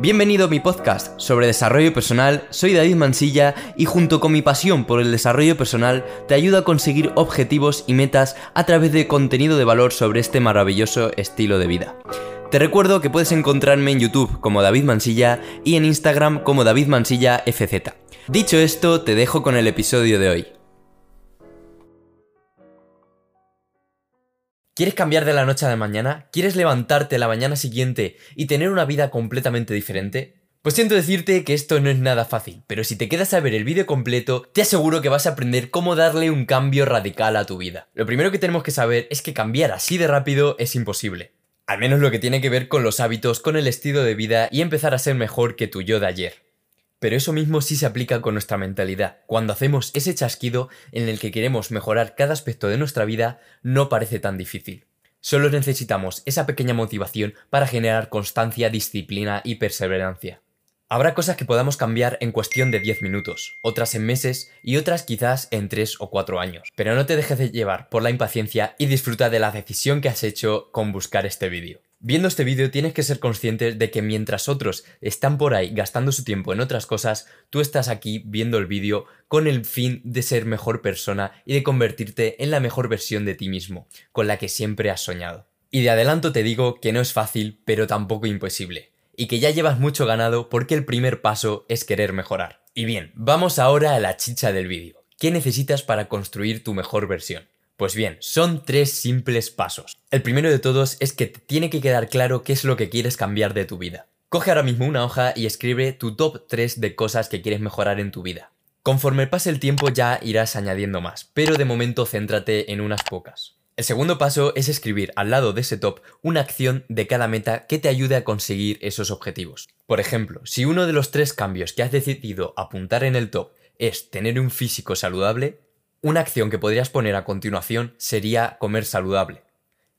Bienvenido a mi podcast sobre desarrollo personal, soy David Mansilla y junto con mi pasión por el desarrollo personal te ayudo a conseguir objetivos y metas a través de contenido de valor sobre este maravilloso estilo de vida. Te recuerdo que puedes encontrarme en YouTube como David Mansilla y en Instagram como David Mansilla FZ. Dicho esto, te dejo con el episodio de hoy. ¿Quieres cambiar de la noche a la mañana? ¿Quieres levantarte la mañana siguiente y tener una vida completamente diferente? Pues siento decirte que esto no es nada fácil, pero si te quedas a ver el vídeo completo, te aseguro que vas a aprender cómo darle un cambio radical a tu vida. Lo primero que tenemos que saber es que cambiar así de rápido es imposible. Al menos lo que tiene que ver con los hábitos, con el estilo de vida y empezar a ser mejor que tu yo de ayer. Pero eso mismo sí se aplica con nuestra mentalidad. Cuando hacemos ese chasquido en el que queremos mejorar cada aspecto de nuestra vida, no parece tan difícil. Solo necesitamos esa pequeña motivación para generar constancia, disciplina y perseverancia. Habrá cosas que podamos cambiar en cuestión de 10 minutos, otras en meses y otras quizás en 3 o 4 años. Pero no te dejes de llevar por la impaciencia y disfruta de la decisión que has hecho con buscar este vídeo. Viendo este vídeo tienes que ser consciente de que mientras otros están por ahí gastando su tiempo en otras cosas, tú estás aquí viendo el vídeo con el fin de ser mejor persona y de convertirte en la mejor versión de ti mismo, con la que siempre has soñado. Y de adelanto te digo que no es fácil, pero tampoco imposible, y que ya llevas mucho ganado porque el primer paso es querer mejorar. Y bien, vamos ahora a la chicha del vídeo. ¿Qué necesitas para construir tu mejor versión? Pues bien, son tres simples pasos. El primero de todos es que te tiene que quedar claro qué es lo que quieres cambiar de tu vida. Coge ahora mismo una hoja y escribe tu top 3 de cosas que quieres mejorar en tu vida. Conforme pase el tiempo ya irás añadiendo más, pero de momento céntrate en unas pocas. El segundo paso es escribir al lado de ese top una acción de cada meta que te ayude a conseguir esos objetivos. Por ejemplo, si uno de los tres cambios que has decidido apuntar en el top es tener un físico saludable, una acción que podrías poner a continuación sería comer saludable.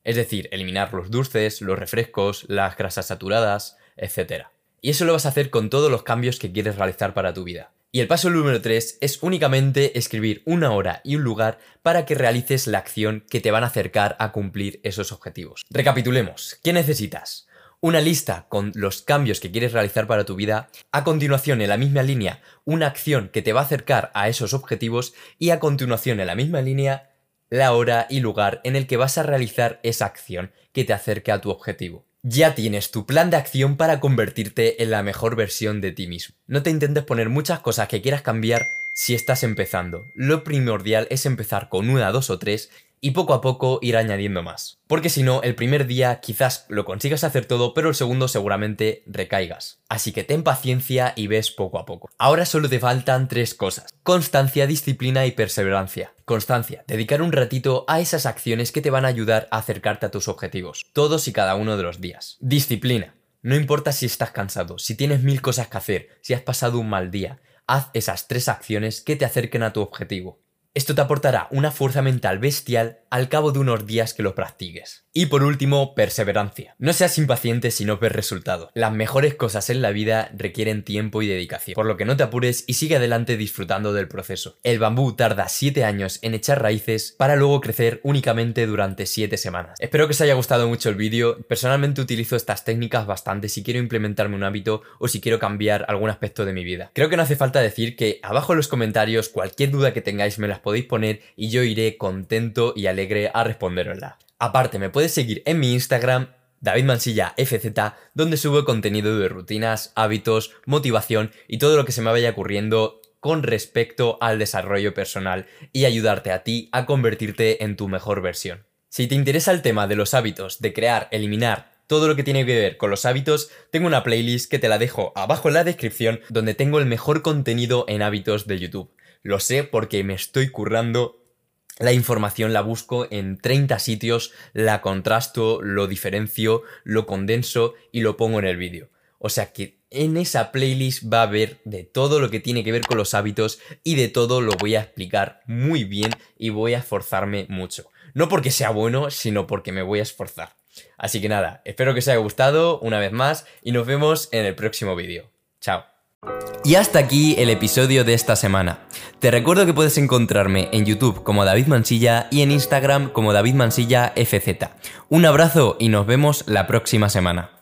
Es decir, eliminar los dulces, los refrescos, las grasas saturadas, etc. Y eso lo vas a hacer con todos los cambios que quieres realizar para tu vida. Y el paso número 3 es únicamente escribir una hora y un lugar para que realices la acción que te van a acercar a cumplir esos objetivos. Recapitulemos, ¿qué necesitas? Una lista con los cambios que quieres realizar para tu vida, a continuación en la misma línea una acción que te va a acercar a esos objetivos y a continuación en la misma línea la hora y lugar en el que vas a realizar esa acción que te acerque a tu objetivo. Ya tienes tu plan de acción para convertirte en la mejor versión de ti mismo. No te intentes poner muchas cosas que quieras cambiar si estás empezando. Lo primordial es empezar con una, dos o tres y poco a poco ir añadiendo más. Porque si no, el primer día quizás lo consigas hacer todo, pero el segundo seguramente recaigas. Así que ten paciencia y ves poco a poco. Ahora solo te faltan tres cosas. Constancia, disciplina y perseverancia. Constancia, dedicar un ratito a esas acciones que te van a ayudar a acercarte a tus objetivos, todos y cada uno de los días. Disciplina. No importa si estás cansado, si tienes mil cosas que hacer, si has pasado un mal día, haz esas tres acciones que te acerquen a tu objetivo. Esto te aportará una fuerza mental bestial al cabo de unos días que lo practiques. Y por último, perseverancia. No seas impaciente si no ves resultados. Las mejores cosas en la vida requieren tiempo y dedicación, por lo que no te apures y sigue adelante disfrutando del proceso. El bambú tarda 7 años en echar raíces para luego crecer únicamente durante 7 semanas. Espero que os haya gustado mucho el vídeo. Personalmente utilizo estas técnicas bastante si quiero implementarme un hábito o si quiero cambiar algún aspecto de mi vida. Creo que no hace falta decir que abajo en los comentarios cualquier duda que tengáis me las podéis poner y yo iré contento y alegre a responderosla. Aparte, me puedes seguir en mi Instagram, David Mansilla FZ, donde subo contenido de rutinas, hábitos, motivación y todo lo que se me vaya ocurriendo con respecto al desarrollo personal y ayudarte a ti a convertirte en tu mejor versión. Si te interesa el tema de los hábitos, de crear, eliminar, todo lo que tiene que ver con los hábitos, tengo una playlist que te la dejo abajo en la descripción donde tengo el mejor contenido en hábitos de YouTube. Lo sé porque me estoy currando la información la busco en 30 sitios, la contrasto, lo diferencio, lo condenso y lo pongo en el vídeo. O sea que en esa playlist va a haber de todo lo que tiene que ver con los hábitos y de todo lo voy a explicar muy bien y voy a esforzarme mucho. No porque sea bueno, sino porque me voy a esforzar. Así que nada, espero que os haya gustado una vez más y nos vemos en el próximo vídeo. Chao. Y hasta aquí el episodio de esta semana. Te recuerdo que puedes encontrarme en YouTube como David Mansilla y en Instagram como David Mansilla FZ. Un abrazo y nos vemos la próxima semana.